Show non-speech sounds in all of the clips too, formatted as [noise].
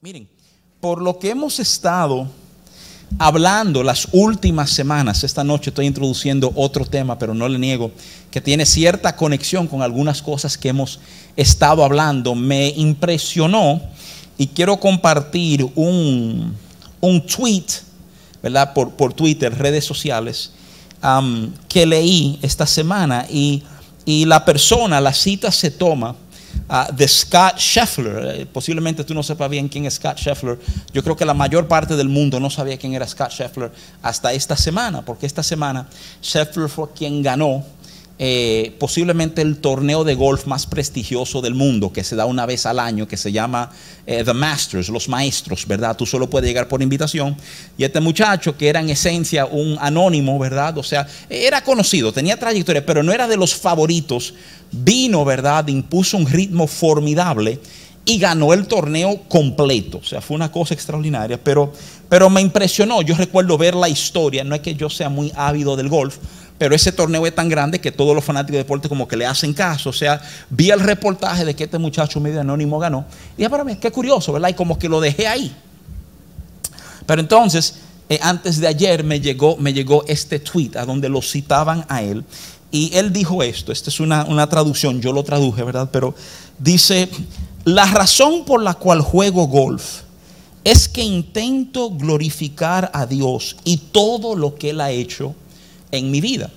Miren, por lo que hemos estado hablando las últimas semanas, esta noche estoy introduciendo otro tema, pero no le niego que tiene cierta conexión con algunas cosas que hemos estado hablando, me impresionó y quiero compartir un, un tweet, ¿verdad? Por, por Twitter, redes sociales, que leí esta semana y, y la persona, la cita se toma uh, de Scott Scheffler. Eh, posiblemente tú no sepas bien quién es Scott Scheffler. Yo creo que la mayor parte del mundo no sabía quién era Scott Scheffler hasta esta semana, porque esta semana Scheffler fue quien ganó eh, posiblemente el torneo de golf más prestigioso del mundo, que se da una vez al año, que se llama eh, The Masters, los maestros, ¿verdad? Tú solo puedes llegar por invitación. Y este muchacho, que era en esencia un anónimo, ¿verdad? O sea, era conocido, tenía trayectoria, pero no era de los favoritos, vino, ¿verdad? Impuso un ritmo formidable y ganó el torneo completo. O sea, fue una cosa extraordinaria, pero, pero me impresionó. Yo recuerdo ver la historia, no es que yo sea muy ávido del golf, pero ese torneo es tan grande que todos los fanáticos de deporte como que le hacen caso. O sea, vi el reportaje de que este muchacho medio anónimo ganó. Y ya para mí, qué curioso, ¿verdad? Y como que lo dejé ahí. Pero entonces, eh, antes de ayer me llegó, me llegó este tweet a donde lo citaban a él. Y él dijo esto, esta es una, una traducción, yo lo traduje, ¿verdad? Pero dice, la razón por la cual juego golf es que intento glorificar a Dios y todo lo que Él ha hecho en mi vida.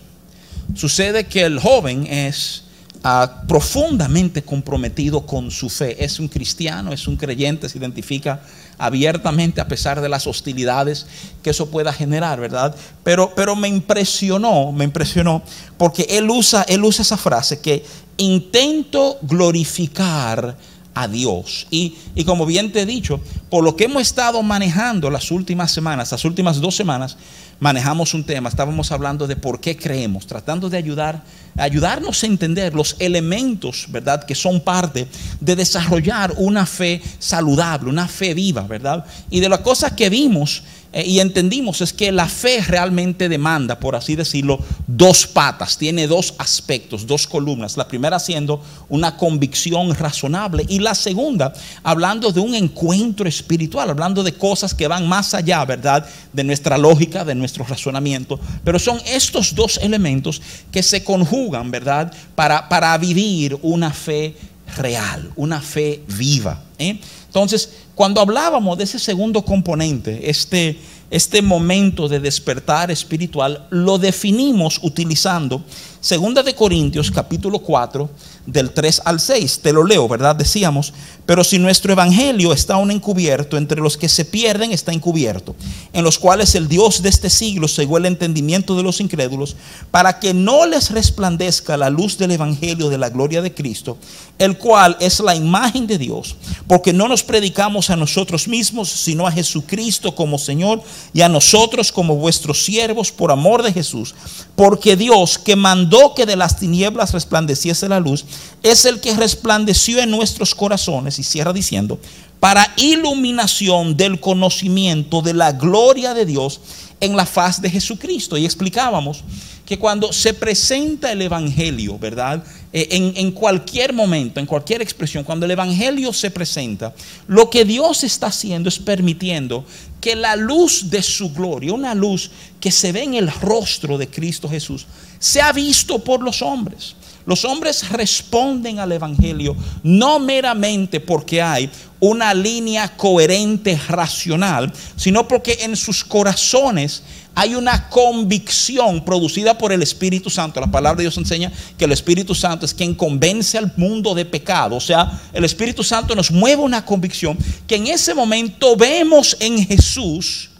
Sucede que el joven es ah, profundamente comprometido con su fe. Es un cristiano, es un creyente, se identifica abiertamente a pesar de las hostilidades que eso pueda generar, ¿verdad? Pero, pero me impresionó, me impresionó, porque él usa, él usa esa frase que intento glorificar a Dios. Y, y, como bien te he dicho, por lo que hemos estado manejando las últimas semanas, las últimas dos semanas, manejamos un tema, estábamos hablando de por qué creemos, tratando de ayudar, ayudarnos a entender los elementos, ¿verdad?, que son parte de desarrollar una fe saludable, una fe viva, ¿verdad? Y de las cosas que vimos eh, y entendimos es que la fe realmente demanda, por así decirlo, dos patas, tiene dos aspectos, dos columnas. La primera siendo una convicción razonable y la segunda hablando de un encuentro espiritual, hablando de cosas que van más allá, ¿verdad? De nuestra lógica, de nuestro razonamiento. Pero son estos dos elementos que se conjugan, ¿verdad? Para, para vivir una fe real, una fe viva. ¿eh? Entonces, cuando hablábamos de ese segundo componente, este, este momento de despertar espiritual, lo definimos utilizando 2 de Corintios capítulo 4 del 3 al 6. Te lo leo, ¿verdad? Decíamos, pero si nuestro evangelio está aún encubierto, entre los que se pierden está encubierto, en los cuales el Dios de este siglo cegó el entendimiento de los incrédulos, para que no les resplandezca la luz del evangelio de la gloria de Cristo, el cual es la imagen de Dios, porque no nos predicamos a nosotros mismos, sino a Jesucristo como Señor y a nosotros como vuestros siervos por amor de Jesús, porque Dios que mandó que de las tinieblas resplandeciese la luz, es el que resplandeció en nuestros corazones, y cierra diciendo, para iluminación del conocimiento de la gloria de Dios en la faz de Jesucristo. Y explicábamos que cuando se presenta el Evangelio, ¿verdad? Eh, en, en, cualquier momento, en cualquier expresión, cuando el Evangelio se presenta, lo que Dios está haciendo es permitiendo que la luz de su gloria, una luz que se ve en el rostro de Cristo Jesús, sea visto por los hombres. Los hombres responden al Evangelio no meramente porque hay una línea coherente, racional, sino porque en sus corazones hay una convicción producida por el Espíritu Santo. La palabra de Dios enseña que el Espíritu Santo es quien convence al mundo de pecado. O sea, el Espíritu Santo nos mueve una convicción que en ese momento vemos en Jesús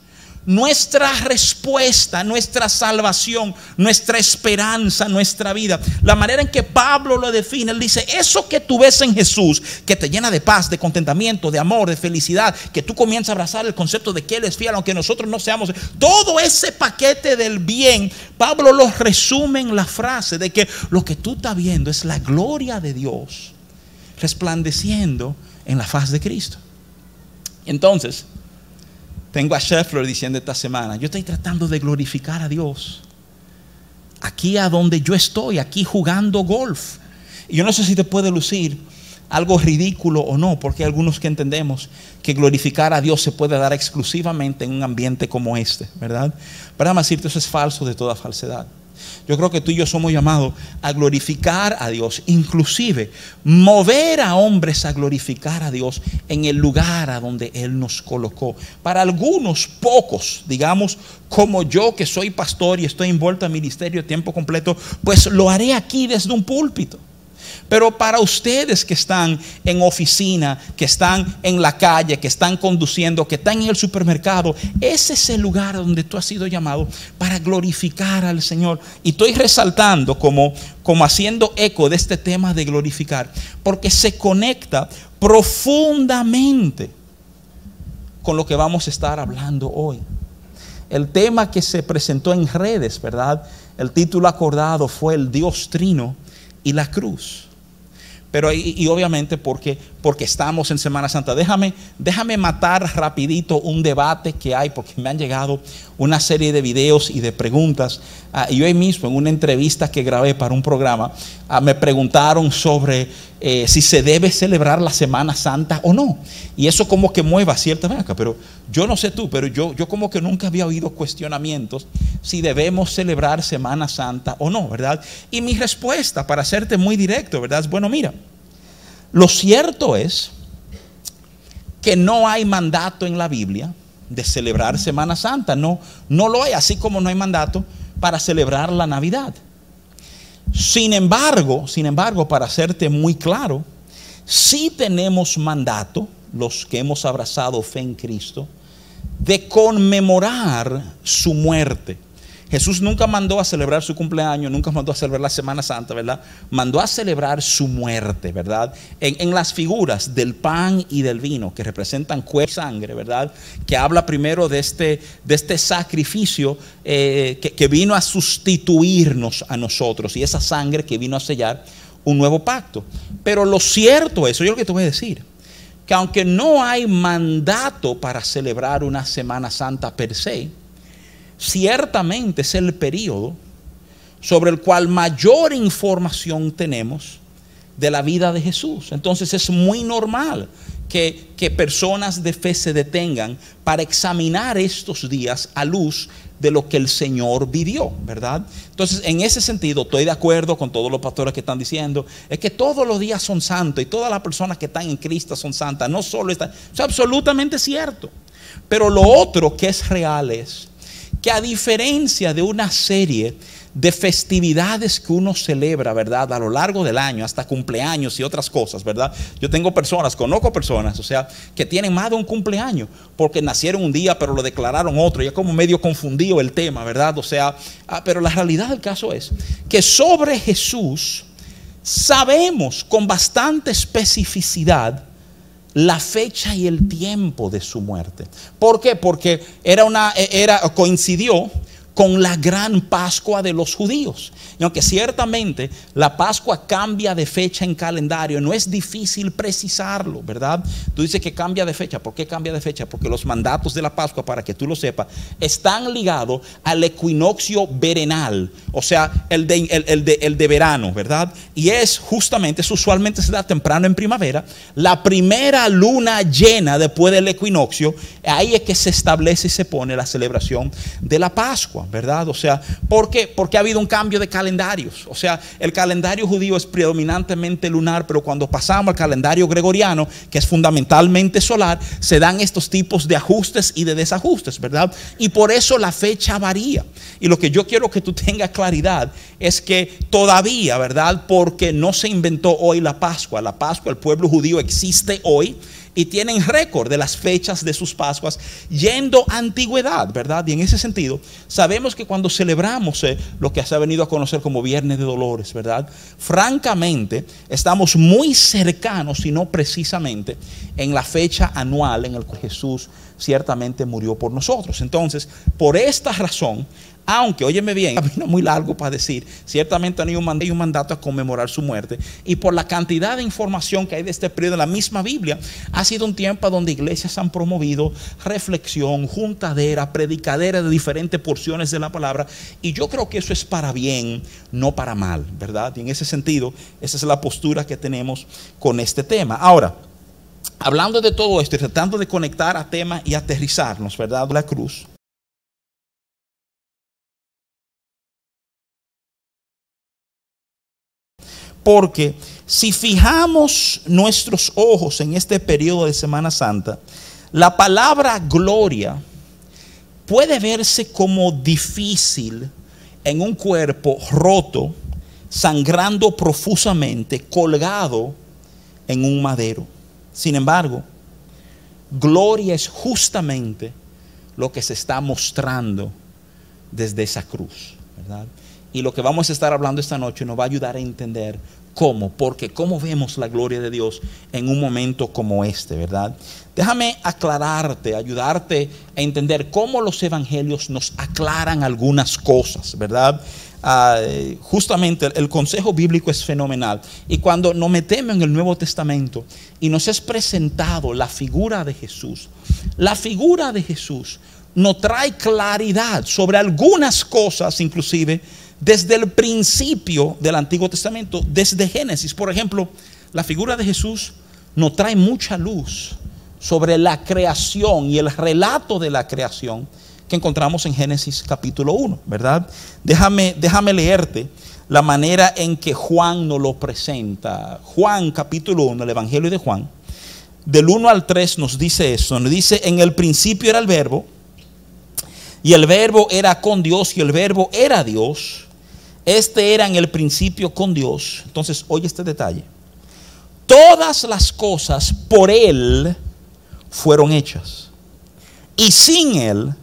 nuestra respuesta, nuestra salvación, nuestra esperanza, nuestra vida. La manera en que Pablo lo define, él dice, eso que tú ves en Jesús, que te llena de paz, de contentamiento, de amor, de felicidad, que tú comienzas a abrazar el concepto de que Él es fiel, aunque nosotros no seamos, todo ese paquete del bien, Pablo lo resume en la frase de que lo que tú estás viendo es la gloria de Dios resplandeciendo en la faz de Cristo. Entonces, tengo a Scheffler diciendo esta semana, yo estoy tratando de glorificar a Dios. Aquí a donde yo estoy, aquí jugando golf. Y yo no sé si te puede lucir algo ridículo o no, porque hay algunos que entendemos que glorificar a Dios se puede dar exclusivamente en un ambiente como este, ¿verdad? Pero decirte, eso es falso de toda falsedad. Yo creo que tú y yo somos llamados a glorificar a Dios, inclusive mover a hombres a glorificar a Dios en el lugar a donde Él nos colocó. Para algunos pocos, digamos, como yo que soy pastor y estoy envuelto en ministerio tiempo completo, pues lo haré aquí desde un púlpito. Pero para ustedes que están en oficina, que están en la calle, que están conduciendo, que están en el supermercado, ese es el lugar donde tú has sido llamado para glorificar al Señor. Y estoy resaltando como, como haciendo eco de este tema de glorificar, porque se conecta profundamente con lo que vamos a estar hablando hoy. El tema que se presentó en redes, ¿verdad? El título acordado fue el Dios Trino y la cruz. Pero y, obviamente porque, porque estamos en Semana Santa. Déjame, déjame matar rapidito un debate que hay, porque me han llegado una serie de videos y de preguntas. Ah, y hoy mismo en una entrevista que grabé para un programa, ah, me preguntaron sobre eh, si se debe celebrar la Semana Santa o no. Y eso como que mueva cierta vaca. Pero yo no sé tú, pero yo, yo como que nunca había oído cuestionamientos si debemos celebrar Semana Santa o no, ¿verdad? Y mi respuesta, para hacerte muy directo, ¿verdad? Es bueno, mira. Lo cierto es que no hay mandato en la Biblia de celebrar Semana Santa. No, no lo hay, así como no hay mandato para celebrar la Navidad. Sin embargo, sin embargo, para hacerte muy claro, sí tenemos mandato, los que hemos abrazado fe en Cristo, de conmemorar su muerte. Jesús nunca mandó a celebrar su cumpleaños, nunca mandó a celebrar la Semana Santa, ¿verdad? Mandó a celebrar su muerte, ¿verdad? En, las figuras del pan y del vino, que representan cuerpo y sangre, ¿verdad? Que habla primero de este, de este sacrificio eh, que, que vino a sustituirnos a nosotros y esa sangre que vino a sellar un nuevo pacto. Pero lo cierto es, yo lo que te voy a decir, que aunque no hay mandato para celebrar una Semana Santa per se, ciertamente es el periodo sobre el cual mayor información tenemos de la vida de Jesús. Entonces es muy normal que, que, personas de fe se detengan para examinar estos días a luz de lo que el Señor vivió, ¿verdad? Entonces, en ese sentido, estoy de acuerdo con todos los pastores que están diciendo, es que todos los días son santos y todas las personas que están en Cristo son santas, no solo están, es absolutamente cierto. Pero lo otro que es real es que a diferencia de una serie de festividades que uno celebra, ¿verdad? A lo largo del año, hasta cumpleaños y otras cosas, ¿verdad? Yo tengo personas, conozco personas, o sea, que tienen más de un cumpleaños porque nacieron un día pero lo declararon otro, y es como medio confundido el tema, ¿verdad? O sea, ah, pero la realidad del caso es que sobre Jesús sabemos con bastante especificidad la fecha y el tiempo de su muerte. ¿Por qué? Porque era una, era, coincidió con la gran Pascua de los judíos. Y aunque ciertamente la Pascua cambia de fecha en calendario, no es difícil precisarlo, ¿verdad? Tú dices que cambia de fecha. ¿Por qué cambia de fecha? Porque los mandatos de la Pascua, para que tú lo sepas, están ligados al equinoccio verenal, o sea, el de, el, de, el de verano, ¿verdad? Y es justamente, usualmente se da temprano en primavera, la primera luna llena después del equinoccio, ahí es que se establece y se pone la celebración de la Pascua. ¿Verdad? O sea, ¿por qué? Porque ha habido un cambio de calendarios. O sea, el calendario judío es predominantemente lunar, pero cuando pasamos al calendario gregoriano, que es fundamentalmente solar, se dan estos tipos de ajustes y de desajustes, ¿verdad? Y por eso la fecha varía. Y lo que yo quiero que tú [laughs] tengas claridad es que todavía, ¿verdad? Porque no se inventó hoy la Pascua. La Pascua, el pueblo judío existe hoy y tienen récord de las fechas de sus Pascuas yendo a antigüedad, ¿verdad? Y en ese sentido, sabemos que cuando celebramos eh, lo que se ha venido a conocer como Viernes de Dolores, ¿verdad? Francamente, estamos muy cercanos, y no precisamente, en la fecha anual en la que Jesús ciertamente murió por nosotros. Entonces, por esta razón, Aunque, óyeme bien, [laughs] camino muy largo para decir, ciertamente hay un, un mandato a conmemorar su muerte. Y por la cantidad de información que hay de este periodo en la misma Biblia, ha sido un tiempo donde iglesias han promovido reflexión, juntadera, predicadera de diferentes porciones de la palabra. Y yo creo que eso es para bien, no para mal, ¿verdad? Y en ese sentido, esa es la postura que tenemos con este tema. Ahora, hablando de todo esto y tratando de conectar a temas y aterrizarnos, ¿verdad? La cruz. Porque si fijamos nuestros ojos en este periodo de Semana Santa, la palabra gloria puede verse como difícil en un cuerpo roto, sangrando profusamente, colgado en un madero. Sin embargo, gloria es justamente lo que se está mostrando desde esa cruz, ¿verdad? Y lo que vamos a estar hablando esta noche nos va a ayudar a entender cómo, porque cómo vemos la gloria de Dios en un momento como este, ¿verdad? Déjame aclararte, ayudarte a entender cómo los evangelios nos aclaran algunas cosas, ¿verdad? Ah, justamente el, el, consejo bíblico es fenomenal. Y cuando nos metemos en el Nuevo Testamento y nos es presentado la figura de Jesús, la figura de Jesús nos trae claridad sobre algunas cosas, inclusive, desde el principio del Antiguo Testamento, desde Génesis. Por ejemplo, la figura de Jesús nos trae mucha luz sobre la creación y el relato de la creación que encontramos en Génesis capítulo 1, ¿verdad? Déjame, déjame leerte la manera en que Juan nos lo presenta. Juan capítulo 1, el Evangelio de Juan, del 1 al 3 nos dice eso, nos dice, en el principio era el verbo, y el verbo era con Dios, y el verbo era Dios, este era en el principio con Dios. Entonces, oye este detalle. Todas las cosas por Él fueron hechas. Y sin Él,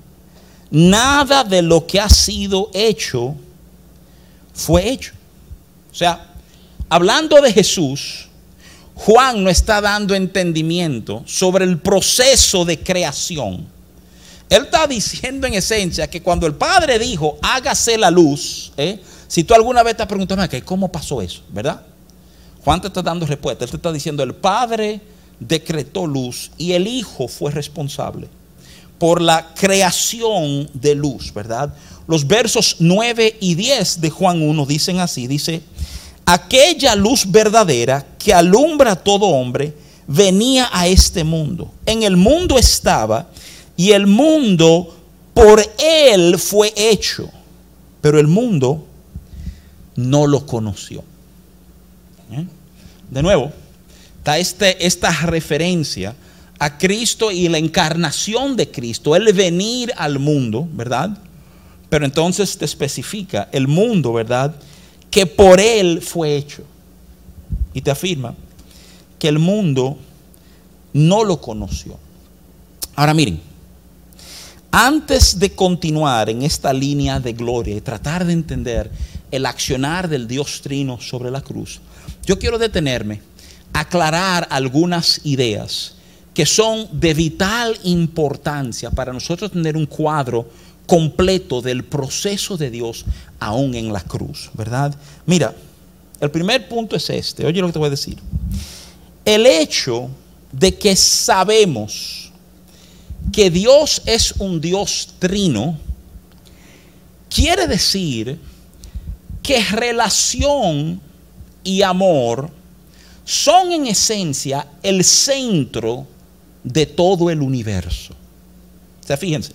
nada de lo que ha sido hecho fue hecho. O sea, hablando de Jesús, Juan no está dando entendimiento sobre el proceso de creación. Él está diciendo en esencia que cuando el Padre dijo, hágase la luz, ¿eh? Si tú alguna vez te has preguntado, ¿cómo pasó eso? ¿Verdad? Juan te está dando respuesta. Él te está diciendo, el Padre decretó luz y el Hijo fue responsable por la creación de luz, ¿verdad? Los versos 9 y 10 de Juan 1 dicen así, dice, aquella luz verdadera que alumbra a todo hombre venía a este mundo. En el mundo estaba y el mundo por él fue hecho, pero el mundo no lo conoció. ¿Eh? De nuevo, está este, esta referencia a Cristo y la encarnación de Cristo, el venir al mundo, ¿verdad? Pero entonces te especifica el mundo, ¿verdad? Que por Él fue hecho. Y te afirma que el mundo no lo conoció. Ahora miren, antes de continuar en esta línea de gloria y tratar de entender el accionar del Dios Trino sobre la cruz, yo quiero detenerme, aclarar algunas ideas que son de vital importancia para nosotros tener un cuadro completo del proceso de Dios aún en la cruz, ¿verdad? Mira, el primer punto es este, oye lo que te voy a decir. El hecho de que sabemos que Dios es un Dios trino, quiere decir que relación y amor son en esencia el centro de todo el universo. O sea, fíjense,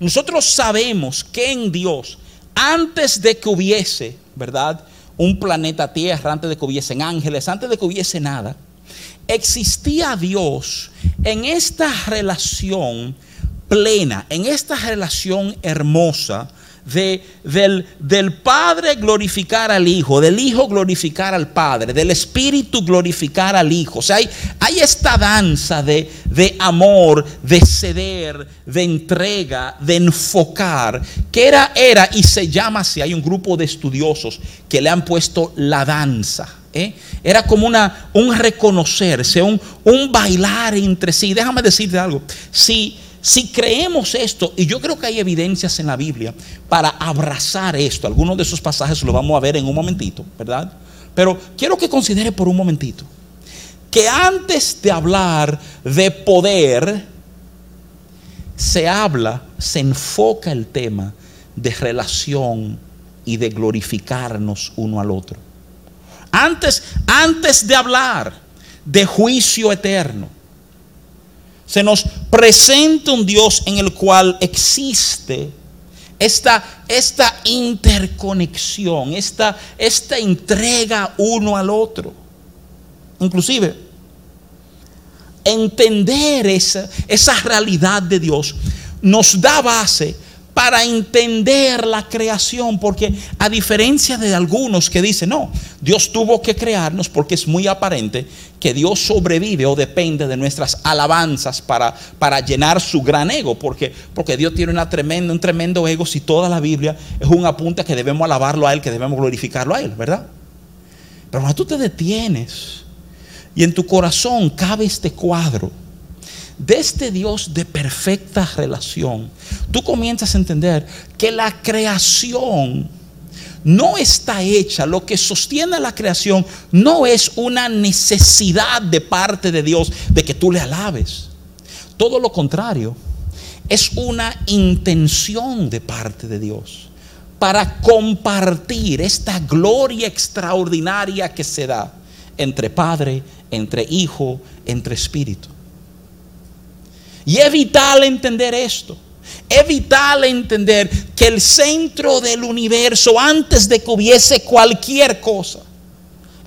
nosotros sabemos que en Dios, antes de que hubiese, ¿verdad? Un planeta Tierra, antes de que hubiesen ángeles, antes de que hubiese nada, existía Dios en esta relación plena, en esta relación hermosa del, del, Padre glorificar al Hijo, del Hijo glorificar al Padre, del Espíritu glorificar al Hijo. O sea, hay, hay esta danza de, de, amor, de ceder, de entrega, de enfocar, que era, era y se llama así. Hay un grupo de estudiosos que le han puesto la danza. ¿eh? Era como una, un reconocerse, un, un bailar entre sí. Déjame decirte algo. Si si creemos esto, y yo creo que hay evidencias en la Biblia para abrazar esto, algunos de esos pasajes lo vamos a ver en un momentito, ¿verdad? Pero quiero que considere por un momentito que antes de hablar de poder, se habla, se enfoca el tema de relación y de glorificarnos uno al otro. Antes, antes de hablar de juicio eterno, se nos presenta un Dios en el cual existe esta, esta interconexión, esta, esta entrega uno al otro. Inclusive, entender esa, esa realidad de Dios nos da base para entender la creación, porque a diferencia de algunos que dicen, no, Dios tuvo que crearnos porque es muy aparente que Dios sobrevive o depende de nuestras alabanzas para, para llenar su gran ego, porque, porque Dios tiene una tremenda, un tremendo ego si toda la Biblia es un apunte que debemos alabarlo a Él, que debemos glorificarlo a Él, ¿verdad? Pero cuando tú te detienes y en tu corazón cabe este cuadro, de este Dios de perfecta relación, tú comienzas a entender que la creación no está hecha, lo que sostiene la creación no es una necesidad de parte de Dios de que tú le alabes. Todo lo contrario, es una intención de parte de Dios para compartir esta gloria extraordinaria que se da entre Padre, entre Hijo, entre Espíritu. Y es vital entender esto. Es vital entender que el centro del universo, antes de que hubiese cualquier cosa,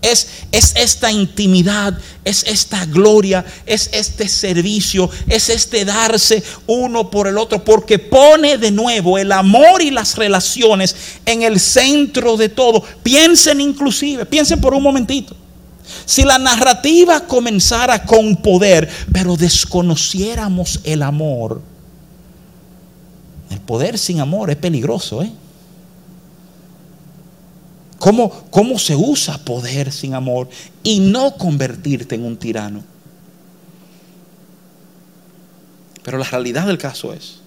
es, es, esta intimidad, es esta gloria, es este servicio, es este darse uno por el otro, porque pone de nuevo el amor y las relaciones en el centro de todo. Piensen inclusive, piensen por un momentito. Si la narrativa comenzara con poder, pero desconociéramos el amor, el poder sin amor es peligroso, ¿eh? ¿Cómo, ¿Cómo se usa poder sin amor y no convertirte en un tirano? Pero la realidad del caso es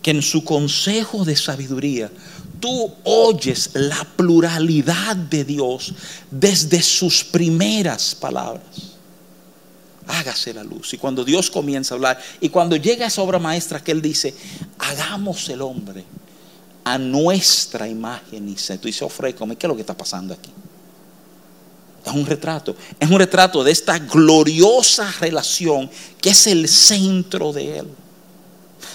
que en su consejo de sabiduría tú oyes la pluralidad de Dios desde sus primeras palabras. Hágase la luz. Y cuando Dios comienza a hablar, y cuando llega esa obra maestra que Él dice, hagamos el hombre a nuestra imagen y se. Tú dices, ofrezco, ¿qué es lo que está pasando aquí? Es un retrato, es un retrato de esta gloriosa relación que es el centro de Él.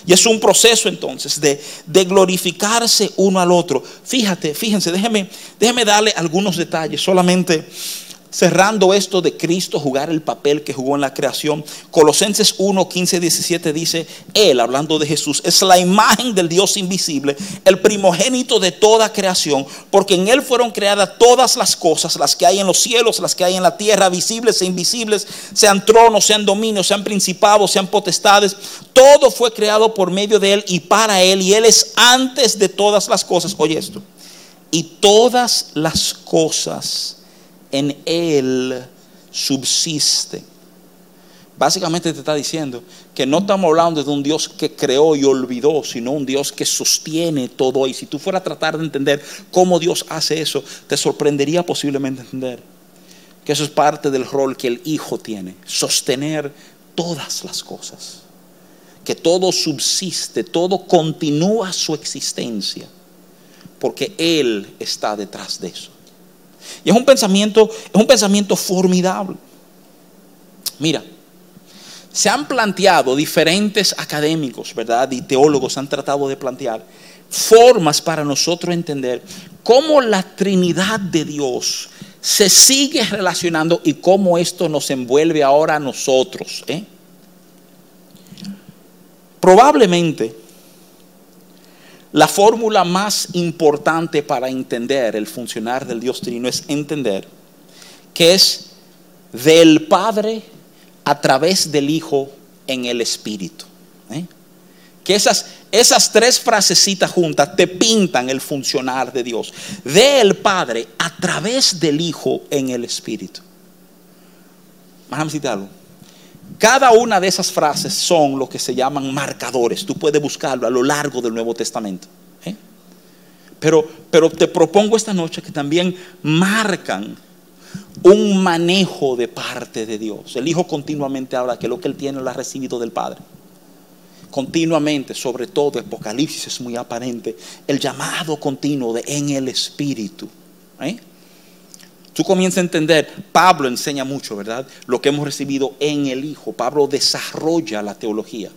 Y es un proceso entonces de, glorificarse uno al otro. Fíjate, fíjense, déjeme, déjeme darle algunos detalles solamente cerrando esto de Cristo jugar el papel que jugó en la creación. Colosenses 1, 15, 17 dice, Él, hablando de Jesús, es la imagen del Dios invisible, el primogénito de toda creación, porque en Él fueron creadas todas las cosas, las que hay en los cielos, las que hay en la tierra, visibles e invisibles, sean tronos, sean dominios, sean principados, sean potestades. Todo fue creado por medio de Él y para Él, y Él es antes de todas las cosas. Oye esto. Y todas las cosas en Él subsiste. Básicamente te está diciendo que no estamos hablando de un Dios que creó y olvidó, sino un Dios que sostiene todo. Y si tú fueras a tratar de entender cómo Dios hace eso, te sorprendería posiblemente entender que eso es parte del rol que el Hijo tiene, sostener todas las cosas, que todo subsiste, todo continúa su existencia, porque Él está detrás de eso. Y es un pensamiento, es un pensamiento formidable. Mira, se han planteado diferentes académicos, ¿verdad? Y teólogos han tratado de plantear formas para nosotros entender cómo la Trinidad de Dios se sigue relacionando y cómo esto nos envuelve ahora a nosotros. ¿eh? Probablemente la fórmula más importante para entender el funcionar del Dios Trino es entender que es del Padre a través del Hijo en el Espíritu. ¿eh? Que esas, esas tres frasecitas juntas te pintan el funcionar de Dios. Del Padre a través del Hijo en el Espíritu. Déjame citarlo. Cada una de esas frases son lo que se llaman marcadores. Tú puedes buscarlo a lo largo del Nuevo Testamento. ¿eh? Pero, pero te propongo esta noche que también marcan un manejo de parte de Dios. El Hijo continuamente habla que lo que Él tiene lo ha recibido del Padre. Continuamente, sobre todo Apocalipsis es muy aparente, el llamado continuo de en el Espíritu. ¿eh? Tú comienzas a entender, Pablo enseña mucho, ¿verdad? Lo que hemos recibido en el Hijo. Pablo desarrolla la teología,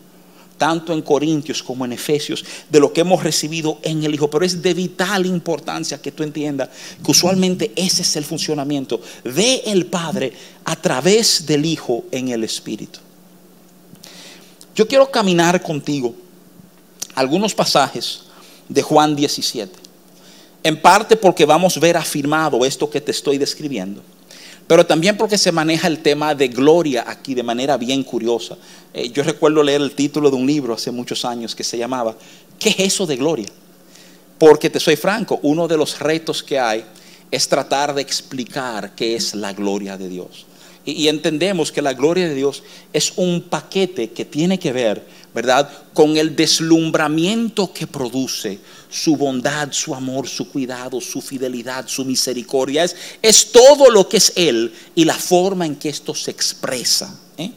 tanto en Corintios como en Efesios, de lo que hemos recibido en el Hijo. Pero es de vital importancia que tú entiendas que usualmente ese es el funcionamiento de el Padre a través del Hijo en el Espíritu. Yo quiero caminar contigo algunos pasajes de Juan 17. En parte porque vamos a ver afirmado esto que te estoy describiendo, pero también porque se maneja el tema de gloria aquí de manera bien curiosa. Eh, yo recuerdo leer el título de un libro hace muchos años que se llamaba ¿Qué es eso de gloria? Porque te soy franco, uno de los retos que hay es tratar de explicar qué es la gloria de Dios. Y, entendemos que la gloria de Dios es un paquete que tiene que ver, ¿verdad?, con el deslumbramiento que produce su bondad, su amor, su cuidado, su fidelidad, su misericordia. Es, todo lo que es Él y la forma en que esto se expresa. ¿eh?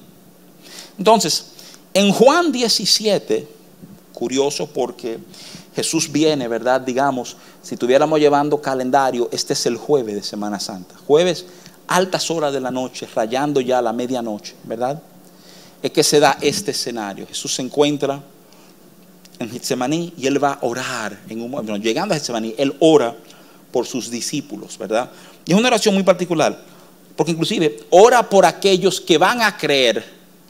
Entonces, en Juan 17, curioso porque Jesús viene, ¿verdad? Digamos, si estuviéramos llevando calendario, este es el jueves de Semana Santa. Jueves altas horas de la noche, rayando ya la medianoche, ¿verdad? Es que se da este escenario. Jesús se encuentra en Getsemaní y él va a orar en un momento. llegando a Getsemaní, él ora por sus discípulos, ¿verdad? Y es una oración muy particular, porque inclusive ora por aquellos que van a creer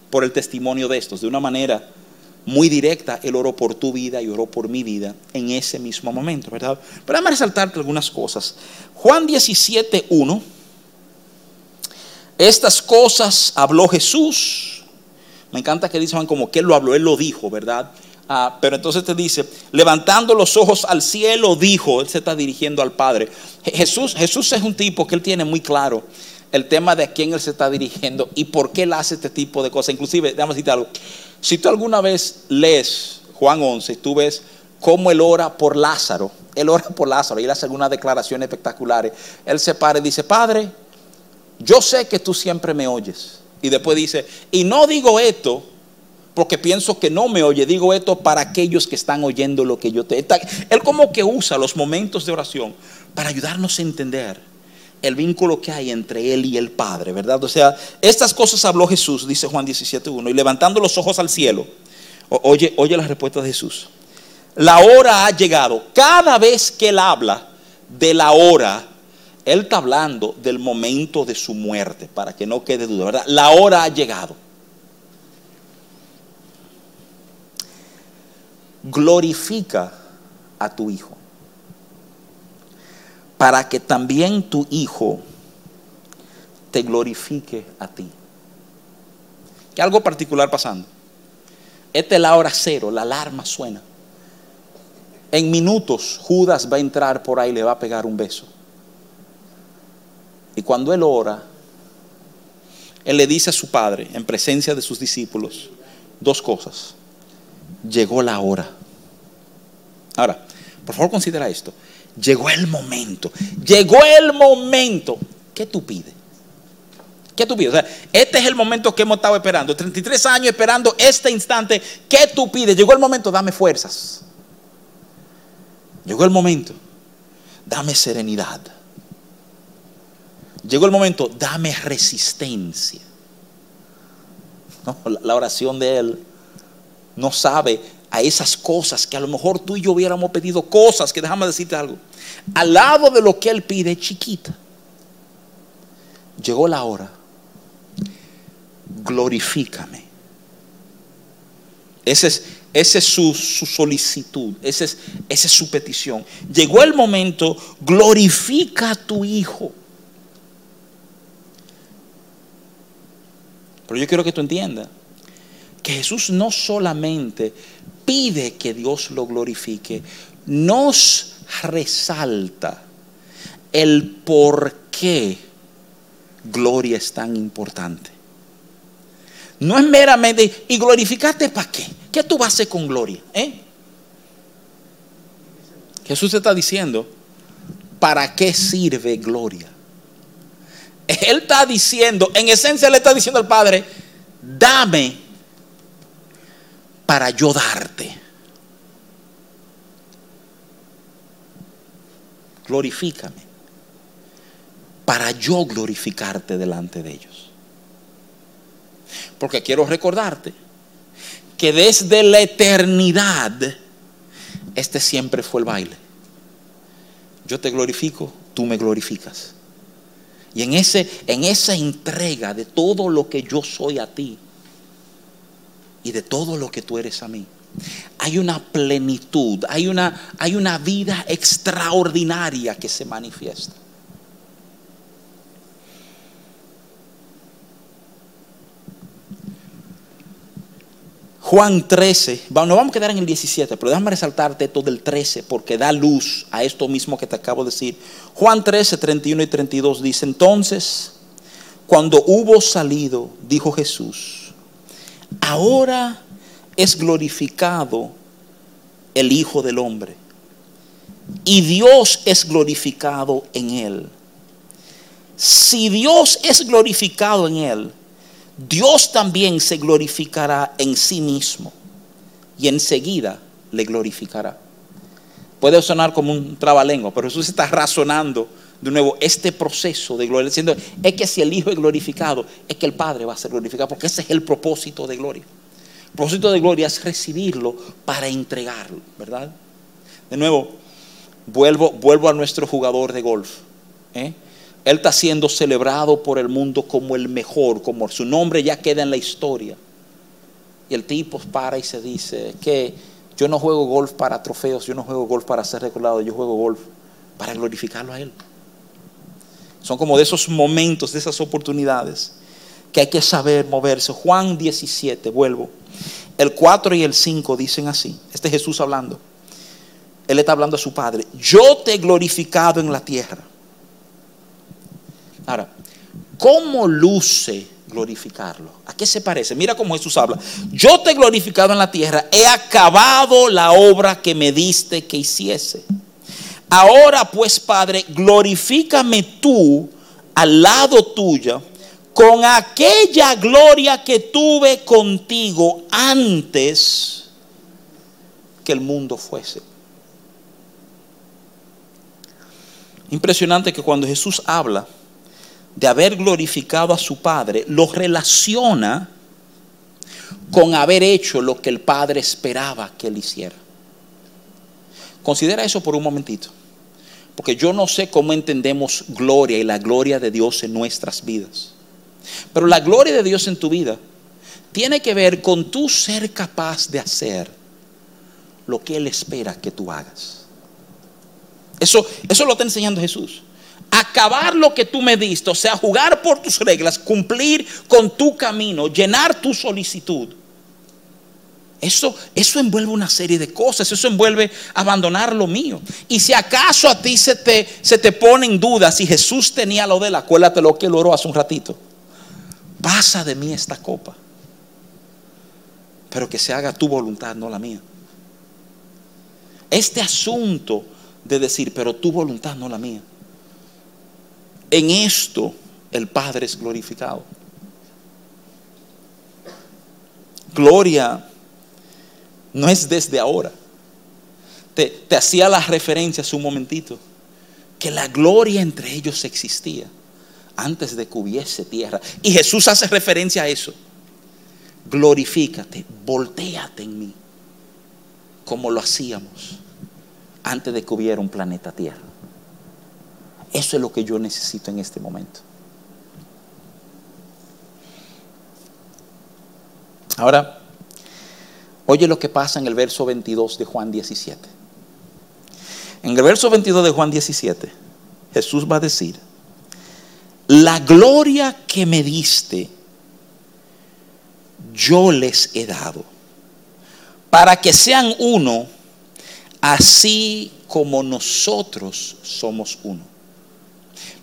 por el testimonio de estos, de una manera muy directa, él oró por tu vida y oró por mi vida en ese mismo momento, ¿verdad? Pero déjame resaltarte algunas cosas. Juan 17, 1 estas cosas habló Jesús. Me encanta que dicen como que Él lo habló, Él lo dijo, ¿verdad? Ah, pero entonces te dice, levantando los ojos al cielo, dijo, Él se está dirigiendo al Padre. Jesús, Jesús es un tipo que Él tiene muy claro el tema de a quién Él se está dirigiendo y por qué Él hace este tipo de cosas. Inclusive, déjame decirte algo, si tú alguna vez lees Juan 11, tú ves cómo Él ora por Lázaro, Él ora por Lázaro y Él hace algunas declaraciones espectaculares. Él se para y dice, Padre, yo sé que tú siempre me oyes. Y después dice, y no digo esto porque pienso que no me oye, digo esto para aquellos que están oyendo lo que yo te... Él como que usa los momentos de oración para ayudarnos a entender el vínculo que hay entre él y el Padre, ¿verdad? O sea, estas cosas habló Jesús, dice Juan 17.1, y levantando los ojos al cielo, oye, oye la respuesta de Jesús. La hora ha llegado. Cada vez que él habla de la hora, él está hablando del momento de su muerte, para que no quede duda, ¿verdad? La hora ha llegado. Glorifica a tu hijo, para que también tu hijo te glorifique a ti. ¿Qué algo particular pasando? Esta es la hora cero, la alarma suena. En minutos Judas va a entrar por ahí le va a pegar un beso. Y cuando él ora, él le dice a su padre, en presencia de sus discípulos, dos cosas. Llegó la hora. Ahora, por favor considera esto. Llegó el momento. Llegó el momento. ¿Qué tú pides? ¿Qué tú pides? Este es el momento que hemos estado esperando. 33 años esperando este instante. ¿Qué tú pides? Llegó el momento, dame fuerzas. Llegó el momento, dame serenidad. Llegó el momento, dame resistencia. la oración de él no sabe a esas cosas que a lo mejor tú y yo hubiéramos pedido cosas que déjame decirte algo. Al lado de lo que él pide, chiquita. Llegó la hora. Glorifícame. Esa es, ese es su, solicitud, esa es, esa es su petición. Llegó el momento, glorifica a tu hijo. Pero yo quiero que tú entiendas que Jesús no solamente pide que Dios lo glorifique, nos resalta el por qué gloria es tan importante. no es meramente, ¿y glorificarte para qué? ¿Qué tú vas a hacer con gloria? ¿Eh? Jesús está diciendo, ¿para qué sirve gloria? Él está diciendo, en esencia le está diciendo al Padre, dame para yo darte. Glorifícame para yo glorificarte delante de ellos. Porque quiero recordarte que desde la eternidad este siempre fue el baile. Yo te glorifico, tú me glorificas. Y en, ese, en esa entrega de todo lo que yo soy a ti y de todo lo que tú eres a mí, hay una plenitud, hay una, hay una vida extraordinaria que se manifiesta. Juan 13, nos vamos a quedar en el 17, pero déjame resaltarte todo el 13 porque da luz a esto mismo que te acabo de decir. Juan 13, 31 y 32 dice, entonces, cuando hubo salido, dijo Jesús, ahora es glorificado el Hijo del Hombre y Dios es glorificado en él. Si Dios es glorificado en él, Dios también se glorificará en sí mismo y enseguida le glorificará. Puede sonar como un trabalengua, pero Jesús está razonando de nuevo este proceso de gloria, diciendo, es que si el Hijo es glorificado, es que el Padre va a ser glorificado, porque ese es el propósito de gloria. El propósito de gloria es recibirlo para entregarlo, ¿verdad? De nuevo, vuelvo, vuelvo a nuestro jugador de golf. ¿eh? Él está siendo celebrado por el mundo como el mejor, como su nombre ya queda en la historia. Y el tipo para y se dice que yo no juego golf para trofeos, yo no juego golf para ser recordado, yo juego golf para glorificarlo a Él. Son como de esos momentos, de esas oportunidades que hay que saber moverse. Juan 17, vuelvo. El 4 y el 5 dicen así. Este es Jesús hablando. Él está hablando a su Padre. Yo te he glorificado en la tierra Ahora, ¿cómo luce glorificarlo? ¿A qué se parece? Mira cómo Jesús habla. Yo te he glorificado en la tierra, he acabado la obra que me diste que hiciese. Ahora pues, Padre, glorifícame tú al lado tuyo con aquella gloria que tuve contigo antes que el mundo fuese. Impresionante que cuando Jesús habla, de haber glorificado a su Padre, lo relaciona con haber hecho lo que el Padre esperaba que él hiciera. Considera eso por un momentito, porque yo no sé cómo entendemos gloria y la gloria de Dios en nuestras vidas, pero la gloria de Dios en tu vida tiene que ver con tú ser capaz de hacer lo que Él espera que tú hagas. Eso, eso lo está enseñando Jesús acabar lo que tú me diste, o sea, jugar por tus reglas, cumplir con tu camino, llenar tu solicitud. Eso, eso envuelve una serie de cosas, eso envuelve abandonar lo mío. Y si acaso a ti se te, se te pone en duda si Jesús tenía lo de él, acuérdate lo que él oró hace un ratito. Pasa de mí esta copa, pero que se haga tu voluntad, no la mía. Este asunto de decir, pero tu voluntad, no la mía en esto el Padre es glorificado. Gloria no es desde ahora. Te, hacía la referencia hace un momentito, que la gloria entre ellos existía antes de que hubiese tierra. Y Jesús hace referencia a eso. Glorifícate, volteate en mí, como lo hacíamos antes de que hubiera un planeta Tierra. Eso es lo que yo necesito en este momento. Ahora, oye lo que pasa en el verso 22 de Juan 17. En el verso 22 de Juan 17, Jesús va a decir, la gloria que me diste, yo les he dado, para que sean uno, así como nosotros somos uno.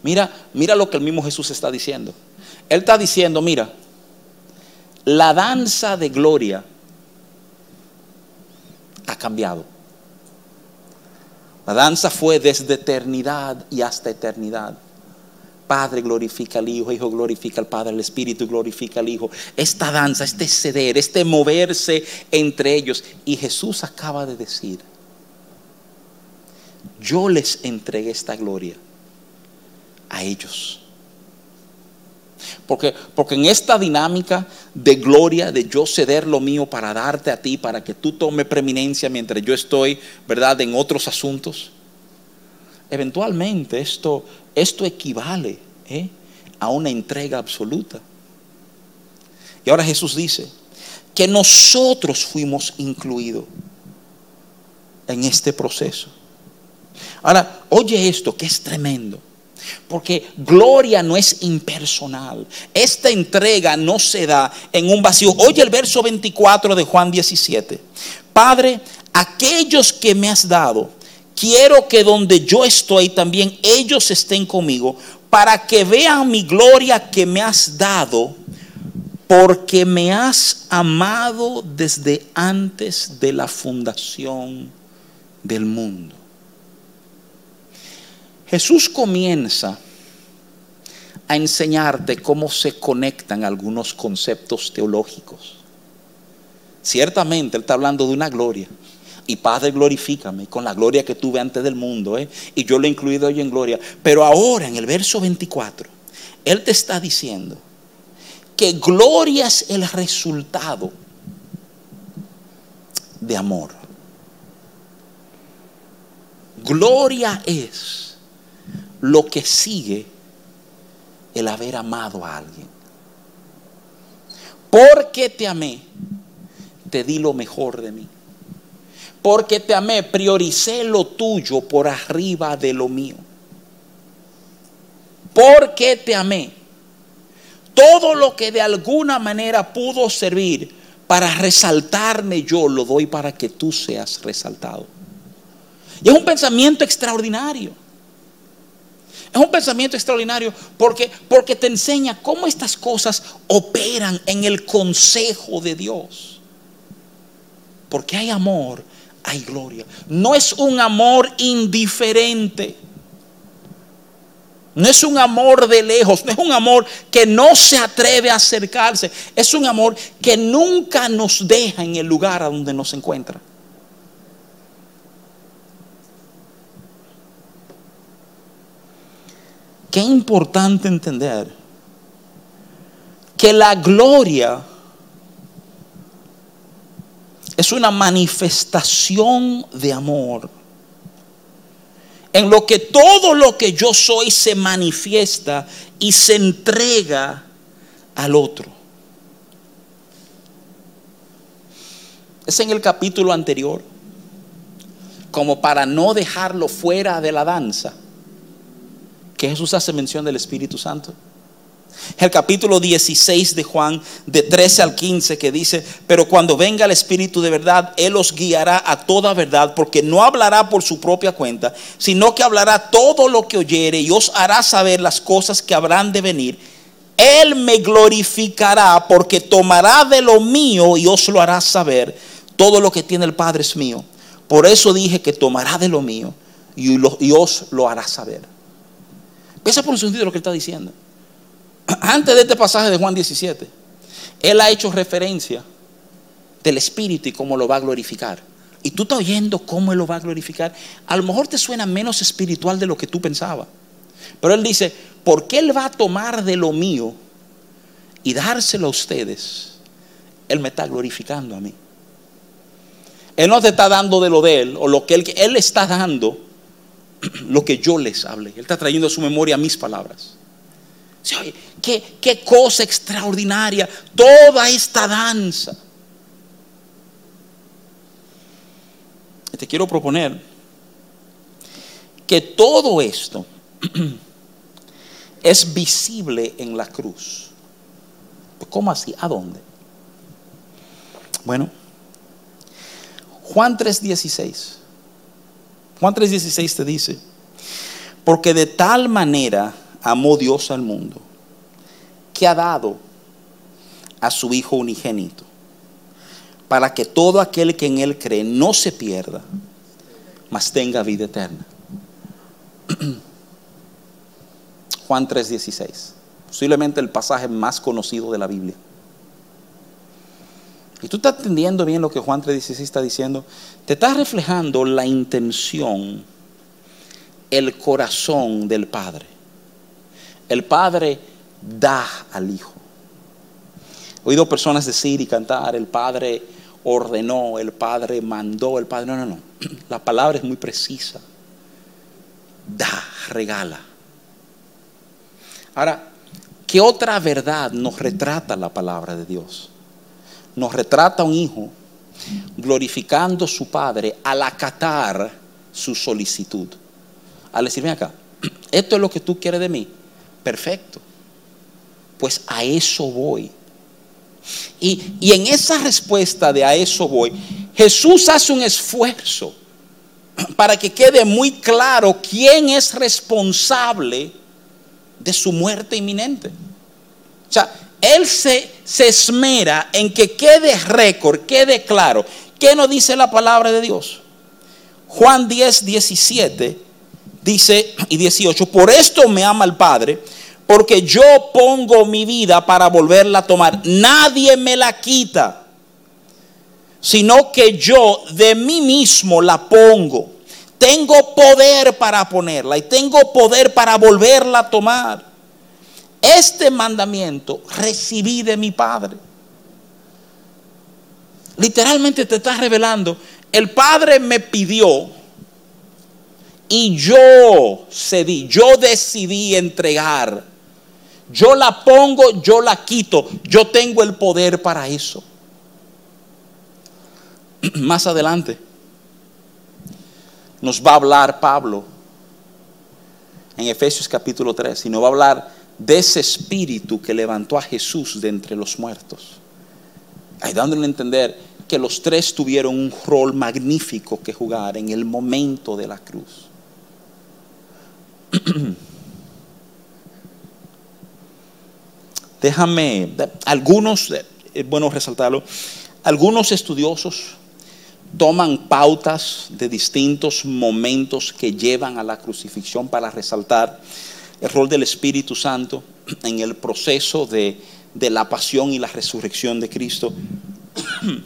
Mira, mira lo que el mismo Jesús está diciendo. Él está diciendo, mira, la danza de gloria ha cambiado. La danza fue desde eternidad y hasta eternidad. Padre glorifica al Hijo, Hijo glorifica al Padre, el Espíritu glorifica al Hijo. Esta danza, este ceder, este moverse entre ellos. Y Jesús acaba de decir, yo les entregué esta gloria a ellos. Porque, porque en esta dinámica de gloria, de yo ceder lo mío para darte a ti, para que tú tome preeminencia mientras yo estoy, ¿verdad?, en otros asuntos. Eventualmente esto, esto equivale ¿eh? a una entrega absoluta. Y ahora Jesús dice que nosotros fuimos incluidos en este proceso. Ahora, oye esto, que es tremendo. Porque gloria no es impersonal. Esta entrega no se da en un vacío. Oye el verso 24 de Juan 17. Padre, aquellos que me has dado, quiero que donde yo estoy también ellos estén conmigo, para que vean mi gloria que me has dado, porque me has amado desde antes de la fundación del mundo. Jesús comienza a enseñarte cómo se conectan algunos conceptos teológicos. Ciertamente Él está hablando de una gloria. Y Padre, glorifícame con la gloria que tuve antes del mundo. ¿eh? Y yo lo he incluido hoy en gloria. Pero ahora, en el verso 24, Él te está diciendo que gloria es el resultado de amor. Gloria es lo que sigue el haber amado a alguien. Porque te amé, te di lo mejor de mí. Porque te amé, prioricé lo tuyo por arriba de lo mío. Porque te amé. Todo lo que de alguna manera pudo servir para resaltarme yo, lo doy para que tú seas resaltado. Y es un pensamiento extraordinario. Es un pensamiento extraordinario porque, porque te enseña cómo estas cosas operan en el consejo de Dios. Porque hay amor, hay gloria. No es un amor indiferente. No es un amor de lejos, no es un amor que no se atreve a acercarse. Es un amor que nunca nos deja en el lugar a donde nos encuentra. Qué importante entender que la gloria es una manifestación de amor. En lo que todo lo que yo soy se manifiesta y se entrega al otro. Es en el capítulo anterior, como para no dejarlo fuera de la danza que Jesús hace mención del Espíritu Santo. El capítulo 16 de Juan, de 13 al 15, que dice, pero cuando venga el Espíritu de verdad, Él os guiará a toda verdad, porque no hablará por su propia cuenta, sino que hablará todo lo que oyere y os hará saber las cosas que habrán de venir. Él me glorificará porque tomará de lo mío y os lo hará saber. Todo lo que tiene el Padre es mío. Por eso dije que tomará de lo mío y, y os lo hará saber. Piensa por un sentido lo que está diciendo. [clears throat] Antes de este pasaje de Juan 17, él ha hecho referencia del Espíritu y cómo lo va a glorificar. Y tú estás oyendo cómo él lo va a glorificar. A lo mejor te suena menos espiritual de lo que tú pensabas. Pero él dice, porque él va a tomar de lo mío y dárselo a ustedes, él me está glorificando a mí. Él no te está dando de lo de él o lo que él, él está dando [clears throat] lo que yo les hablé. Él está trayendo a su memoria mis palabras. ¿Qué, qué cosa extraordinaria toda esta danza. Te quiero proponer que todo esto [clears throat] es visible en la cruz. ¿Cómo así? ¿A dónde? Bueno, Juan 3:16. Juan 3:16 te dice, porque de tal manera amó Dios al mundo, que ha dado a su Hijo unigénito, para que todo aquel que en Él cree no se pierda, mas tenga vida eterna. [clears throat] Juan 3:16, posiblemente el pasaje más conocido de la Biblia. Y tú estás entendiendo bien lo que Juan 3:16 está diciendo. Te está reflejando la intención, el corazón del Padre. El Padre da al Hijo. He oído personas decir y cantar, el Padre ordenó, el Padre mandó, el Padre... No, no, no. [clears throat] La palabra es muy precisa. Da, regala. Ahora, ¿qué otra verdad nos retrata la palabra de Dios? Nos retrata un hijo glorificando a su padre al acatar su solicitud. Al decir, ven acá, [clears throat] esto es lo que tú quieres de mí. Perfecto. Pues a eso voy. Y, y en esa respuesta de a eso voy, Jesús hace un esfuerzo [clears throat] para que quede muy claro quién es responsable de su muerte inminente. O sea, Él se, se esmera en que quede récord, quede claro. ¿Qué nos dice la palabra de Dios? Juan 10, 17 dice y 18, por esto me ama el Padre, porque yo pongo mi vida para volverla a tomar. Nadie me la quita, sino que yo de mí mismo la pongo. Tengo poder para ponerla y tengo poder para volverla a tomar. Este mandamiento recibí de mi Padre. Literalmente te está revelando, el Padre me pidió y yo cedí, yo decidí entregar yo la pongo, yo la quito. Yo tengo el poder para eso. [clears throat] Más adelante nos va a hablar Pablo en Efesios capítulo 3 y nos va a hablar de ese espíritu que levantó a Jesús de entre los muertos. Ahí dándole a entender que los tres tuvieron un rol magnífico que jugar en el momento de la cruz. [clears throat] Déjame, algunos, es bueno resaltarlo, algunos estudiosos toman pautas de distintos momentos que llevan a la crucifixión para resaltar el rol del Espíritu Santo en el proceso de, la pasión y la resurrección de Cristo. [clears throat]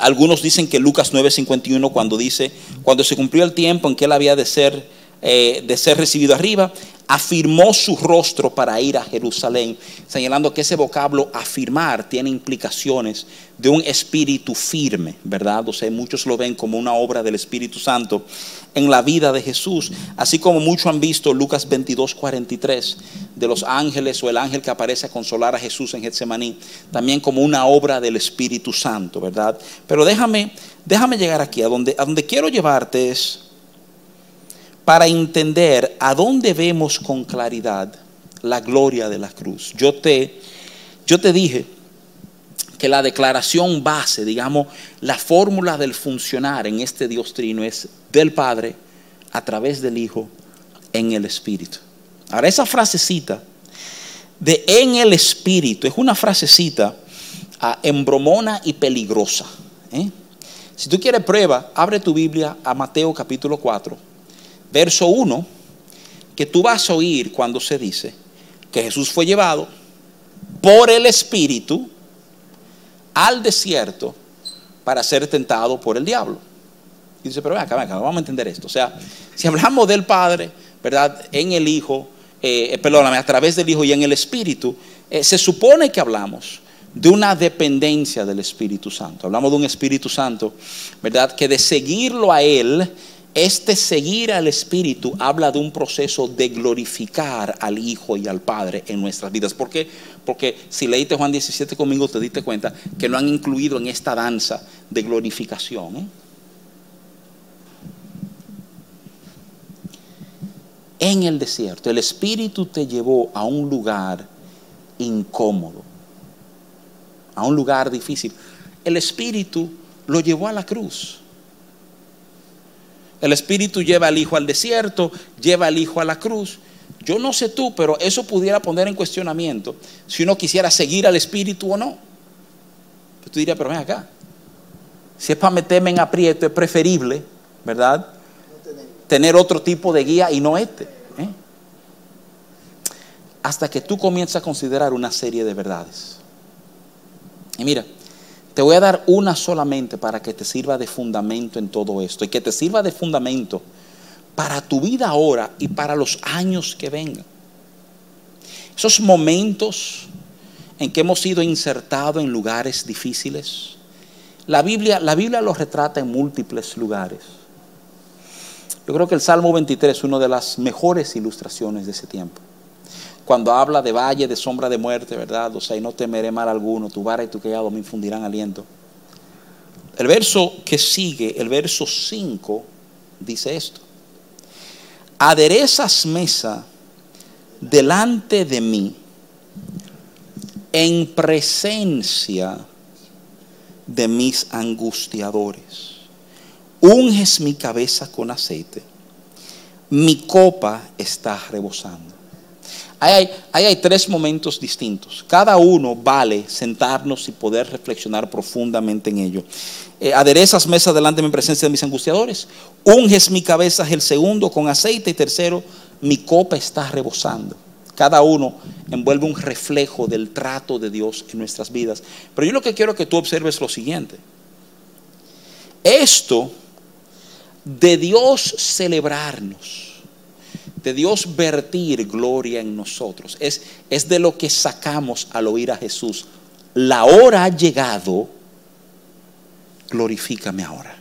algunos dicen que Lucas 9:51 cuando dice, cuando se cumplió el tiempo en que él había de ser, eh, de ser recibido arriba, afirmó su rostro para ir a Jerusalén, señalando que ese vocablo afirmar tiene implicaciones de un espíritu firme, ¿verdad? O sea, muchos lo ven como una obra del Espíritu Santo en la vida de Jesús, así como muchos han visto Lucas 22, 43, de los ángeles o el ángel que aparece a consolar a Jesús en Getsemaní, también como una obra del Espíritu Santo, ¿verdad? Pero déjame, déjame llegar aquí, a donde, a donde quiero llevarte es para entender a dónde vemos con claridad la gloria de la cruz. Yo te, yo te dije que la declaración base, digamos, la fórmula del funcionar en este Dios trino es del Padre a través del Hijo en el Espíritu. Ahora, esa frasecita de en el Espíritu es una frasecita ah, embromona y peligrosa. ¿eh? Si tú quieres prueba, abre tu Biblia a Mateo capítulo 4 verso 1, que tú vas a oír cuando se dice que Jesús fue llevado por el Espíritu al desierto para ser tentado por el diablo. Y dice, pero acá, acá, vamos a entender esto. O sea, si hablamos del Padre, ¿verdad? En el Hijo, eh, eh, perdóname, a través del Hijo y en el Espíritu, eh, se supone que hablamos de una dependencia del Espíritu Santo. Hablamos de un Espíritu Santo, ¿verdad? Que de seguirlo a Él este seguir al Espíritu habla de un proceso de glorificar al Hijo y al Padre en nuestras vidas. ¿Por qué? Porque si leíste Juan 17 conmigo, te diste cuenta que lo han incluido en esta danza de glorificación. ¿eh? En el desierto, el Espíritu te llevó a un lugar incómodo, a un lugar difícil. El Espíritu lo llevó a la cruz. El Espíritu lleva al Hijo al desierto, lleva al Hijo a la cruz. Yo no sé tú, pero eso pudiera poner en cuestionamiento si uno quisiera seguir al Espíritu o no. tú dirías, pero ven acá. Si es para meterme en aprieto, es preferible, ¿verdad? Tener otro tipo de guía y no este. ¿eh? Hasta que tú comienzas a considerar una serie de verdades. Y mira, te voy a dar una solamente para que te sirva de fundamento en todo esto y que te sirva de fundamento para tu vida ahora y para los años que vengan. Esos momentos en que hemos sido insertados en lugares difíciles, la Biblia, la Biblia los retrata en múltiples lugares. Yo creo que el Salmo 23 es una de las mejores ilustraciones de ese tiempo. Cuando habla de valle, de sombra de muerte, ¿verdad? O sea, y no temeré mal alguno, tu vara y tu callado me infundirán aliento. El verso que sigue, el verso 5, dice esto. Aderezas mesa delante de mí en presencia de mis angustiadores. Unges mi cabeza con aceite. Mi copa está rebosando. Ahí hay, tres momentos distintos. Cada uno vale sentarnos y poder reflexionar profundamente en ello. Eh, aderezas mesa delante de mi presencia de mis angustiadores. Unges mi cabeza el segundo con aceite. Y tercero, mi copa está rebosando. Cada uno envuelve un reflejo del trato de Dios en nuestras vidas. Pero yo lo que quiero que tú observes es lo siguiente. Esto de Dios celebrarnos, de Dios vertir gloria en nosotros, es, es de lo que sacamos al oír a Jesús. La hora ha llegado, glorifícame ahora.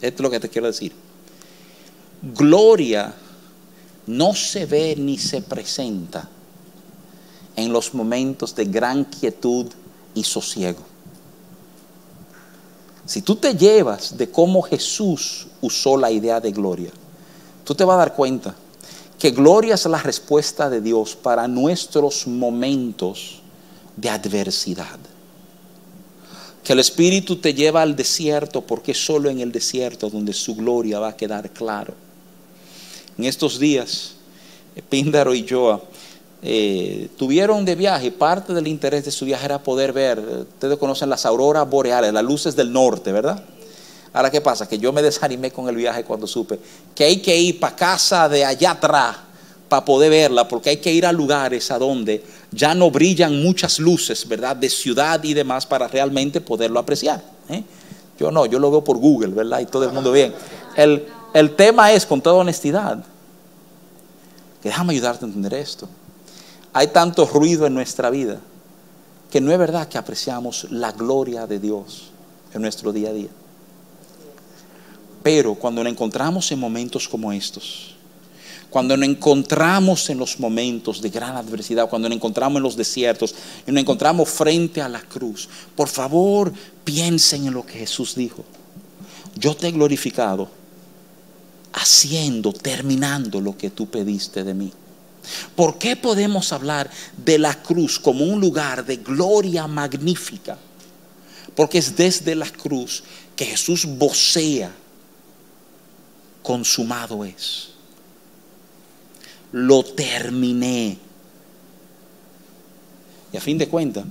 Esto es lo que te quiero decir. Gloria no se ve ni se presenta en los momentos de gran quietud y sosiego. Si tú te llevas de cómo Jesús usó la idea de gloria, tú te vas a dar cuenta que gloria es la respuesta de Dios para nuestros momentos de adversidad. Que el Espíritu te lleva al desierto porque es solo en el desierto donde su gloria va a quedar claro en estos días, Píndaro y Joa eh, tuvieron de viaje, parte del interés de su viaje era poder ver, ustedes conocen las auroras boreales, las luces del norte, ¿verdad? Ahora, ¿qué pasa? Que yo me desanimé con el viaje cuando supe que hay que ir para casa de allá atrás para poder verla, porque hay que ir a lugares a donde ya no brillan muchas luces, ¿verdad? De ciudad y demás para realmente poderlo apreciar. ¿eh? Yo no, yo lo veo por Google, ¿verdad? Y todo el mundo bien. El, el tema es, con toda honestidad, que déjame ayudarte a entender esto. Hay tanto ruido en nuestra vida que no es verdad que apreciamos la gloria de Dios en nuestro día a día. Pero cuando nos encontramos en momentos como estos, cuando nos encontramos en los momentos de gran adversidad, cuando nos encontramos en los desiertos y nos encontramos frente a la cruz, por favor piensen en lo que Jesús dijo. Yo te he glorificado haciendo, terminando lo que tú pediste de mí. ¿Por qué podemos hablar de la cruz como un lugar de gloria magnífica? Porque es desde la cruz que Jesús vocea, consumado es. Lo terminé. Y a fin de cuentas,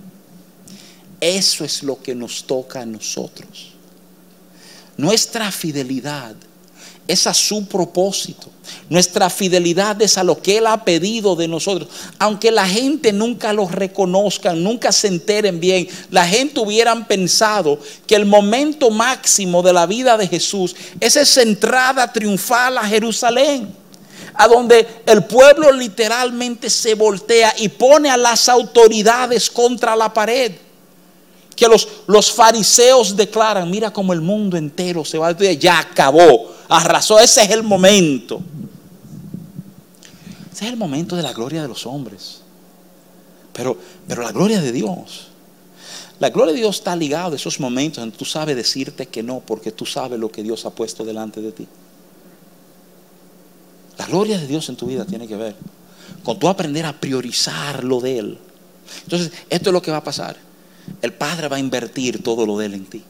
eso es lo que nos toca a nosotros. Nuestra fidelidad es a su propósito. Nuestra fidelidad es a lo que Él ha pedido de nosotros. Aunque la gente nunca lo reconozca, nunca se enteren bien, la gente hubieran pensado que el momento máximo de la vida de Jesús es esa entrada triunfal a Jerusalén a donde el pueblo literalmente se voltea y pone a las autoridades contra la pared. Que los, los fariseos declaran, mira como el mundo entero se va, ya acabó arrasó. Ese es el momento. Ese es el momento de la gloria de los hombres. Pero, pero la gloria de Dios. La gloria de Dios está ligada a esos momentos en que tú sabes decirte que no, porque tú sabes lo que Dios ha puesto delante de ti. La gloria de Dios en tu vida tiene que ver con tú aprender a priorizar lo de Él. Entonces, esto es lo que va a pasar. El Padre va a invertir todo lo de Él en ti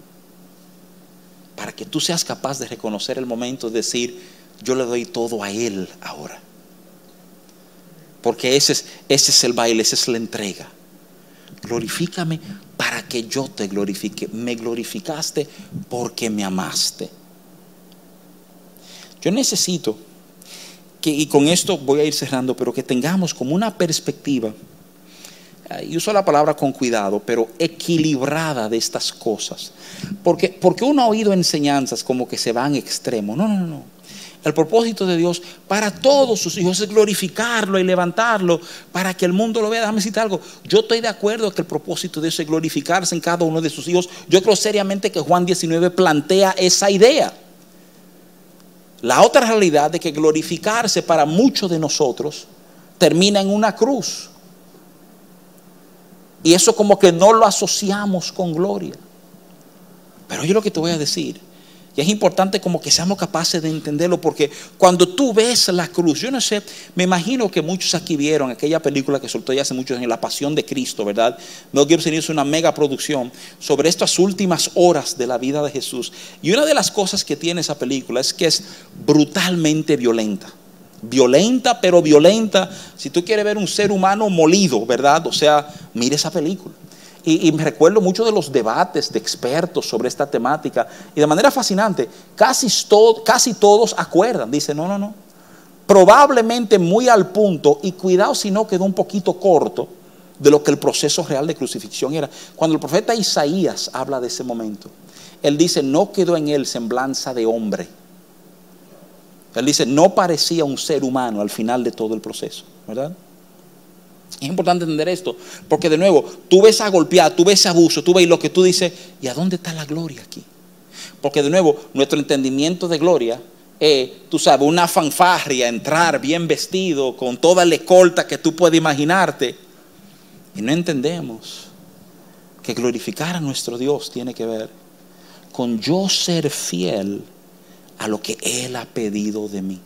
para que tú seas capaz de reconocer el momento y decir, yo le doy todo a Él ahora. Porque ese es, ese es el baile, esa es la entrega. Glorifícame para que yo te glorifique. Me glorificaste porque me amaste. Yo necesito que, y con esto voy a ir cerrando, pero que tengamos como una perspectiva, y uso la palabra con cuidado, pero equilibrada de estas cosas. Porque, porque uno ha oído enseñanzas como que se van extremo. No, no, no. El propósito de Dios para todos sus hijos es glorificarlo y levantarlo para que el mundo lo vea. Déjame decirte algo. Yo estoy de acuerdo que el propósito de Dios es glorificarse en cada uno de sus hijos. Yo creo seriamente que Juan 19 plantea esa idea. La otra realidad de que glorificarse para muchos de nosotros termina en una cruz. Y eso como que no lo asociamos con gloria. Pero yo lo que te voy a decir y es importante como que seamos capaces de entenderlo porque cuando tú ves la cruz, yo no sé, me imagino que muchos aquí vieron aquella película que soltó ya hace muchos años, La Pasión de Cristo, ¿verdad? Mel Gibson hizo una mega producción sobre estas últimas horas de la vida de Jesús. Y una de las cosas que tiene esa película es que es brutalmente violenta. Violenta, pero violenta. Si tú quieres ver un ser humano molido, ¿verdad? O sea, mire esa película. Y, me recuerdo mucho de los debates de expertos sobre esta temática. Y de manera fascinante, casi, casi todos acuerdan. Dicen, no, no, no. Probablemente muy al punto, y cuidado si no quedó un poquito corto de lo que el proceso real de crucifixión era. Cuando el profeta Isaías habla de ese momento, él dice, no quedó en él semblanza de hombre. Él dice, no parecía un ser humano al final de todo el proceso, ¿verdad? Es importante entender esto, porque de nuevo, tú ves a golpear, tú ves abuso, tú ves lo que tú dices, ¿y a dónde está la gloria aquí? Porque de nuevo, nuestro entendimiento de gloria es, tú sabes, una fanfarria, entrar bien vestido, con toda la escolta que tú puedes imaginarte. Y no entendemos que glorificar a nuestro Dios tiene que ver con yo ser fiel a lo que Él ha pedido de mí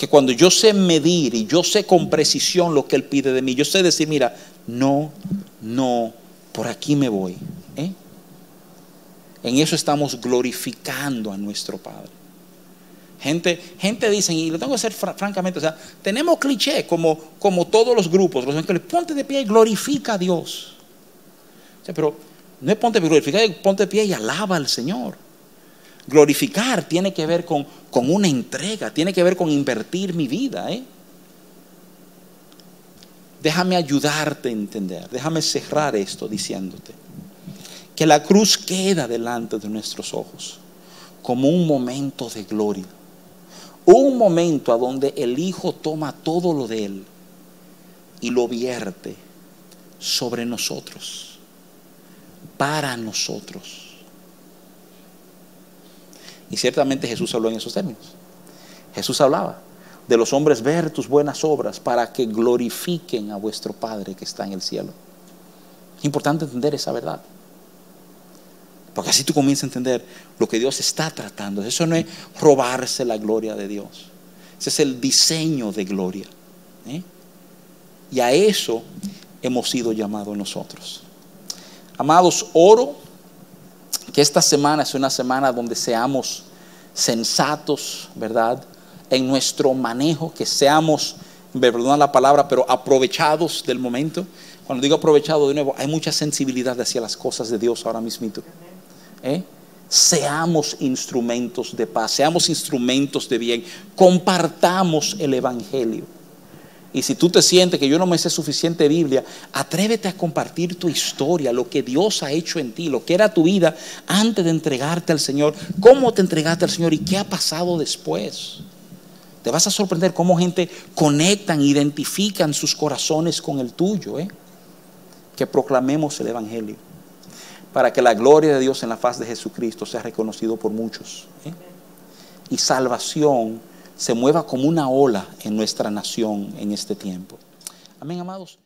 que cuando yo sé medir y yo sé con precisión lo que Él pide de mí, yo sé decir, mira, no, no, por aquí me voy. ¿eh? En eso estamos glorificando a nuestro Padre. Gente, gente dice, y lo tengo que hacer francamente, o sea, tenemos cliché como, como todos los grupos, los que ponte de pie y glorifica a Dios. pero no es ponte de pie, glorifica, ponte de pie y alaba al Señor. Glorificar tiene que ver con, una entrega, tiene que ver con invertir mi vida. ¿eh? Déjame ayudarte a entender, déjame cerrar esto diciéndote que la cruz queda delante de nuestros ojos como un momento de gloria, un momento a donde el Hijo toma todo lo de Él y lo vierte sobre nosotros, para nosotros. Y ciertamente Jesús habló en esos términos. Jesús hablaba de los hombres ver tus buenas obras para que glorifiquen a vuestro Padre que está en el cielo. Es importante entender esa verdad. Porque así tú comienzas a entender lo que Dios está tratando. Eso no es robarse la gloria de Dios. Ese es el diseño de gloria. ¿eh? Y a eso hemos sido llamados nosotros. Amados, oro que esta semana es una semana donde seamos sensatos, ¿verdad? En nuestro manejo, que seamos, perdón la palabra, pero aprovechados del momento. Cuando digo aprovechado de nuevo, hay mucha sensibilidad hacia las cosas de Dios ahora mismo. ¿Eh? Seamos instrumentos de paz, seamos instrumentos de bien, compartamos el Evangelio. Y si tú te sientes que yo no me sé suficiente Biblia, atrévete a compartir tu historia, lo que Dios ha hecho en ti, lo que era tu vida antes de entregarte al Señor, cómo te entregaste al Señor y qué ha pasado después. Te vas a sorprender cómo gente conectan, identifican sus corazones con el tuyo. ¿eh? Que proclamemos el Evangelio para que la gloria de Dios en la faz de Jesucristo sea reconocido por muchos. ¿eh? Y salvación se mueva como una ola en nuestra nación en este tiempo. Amén, amados.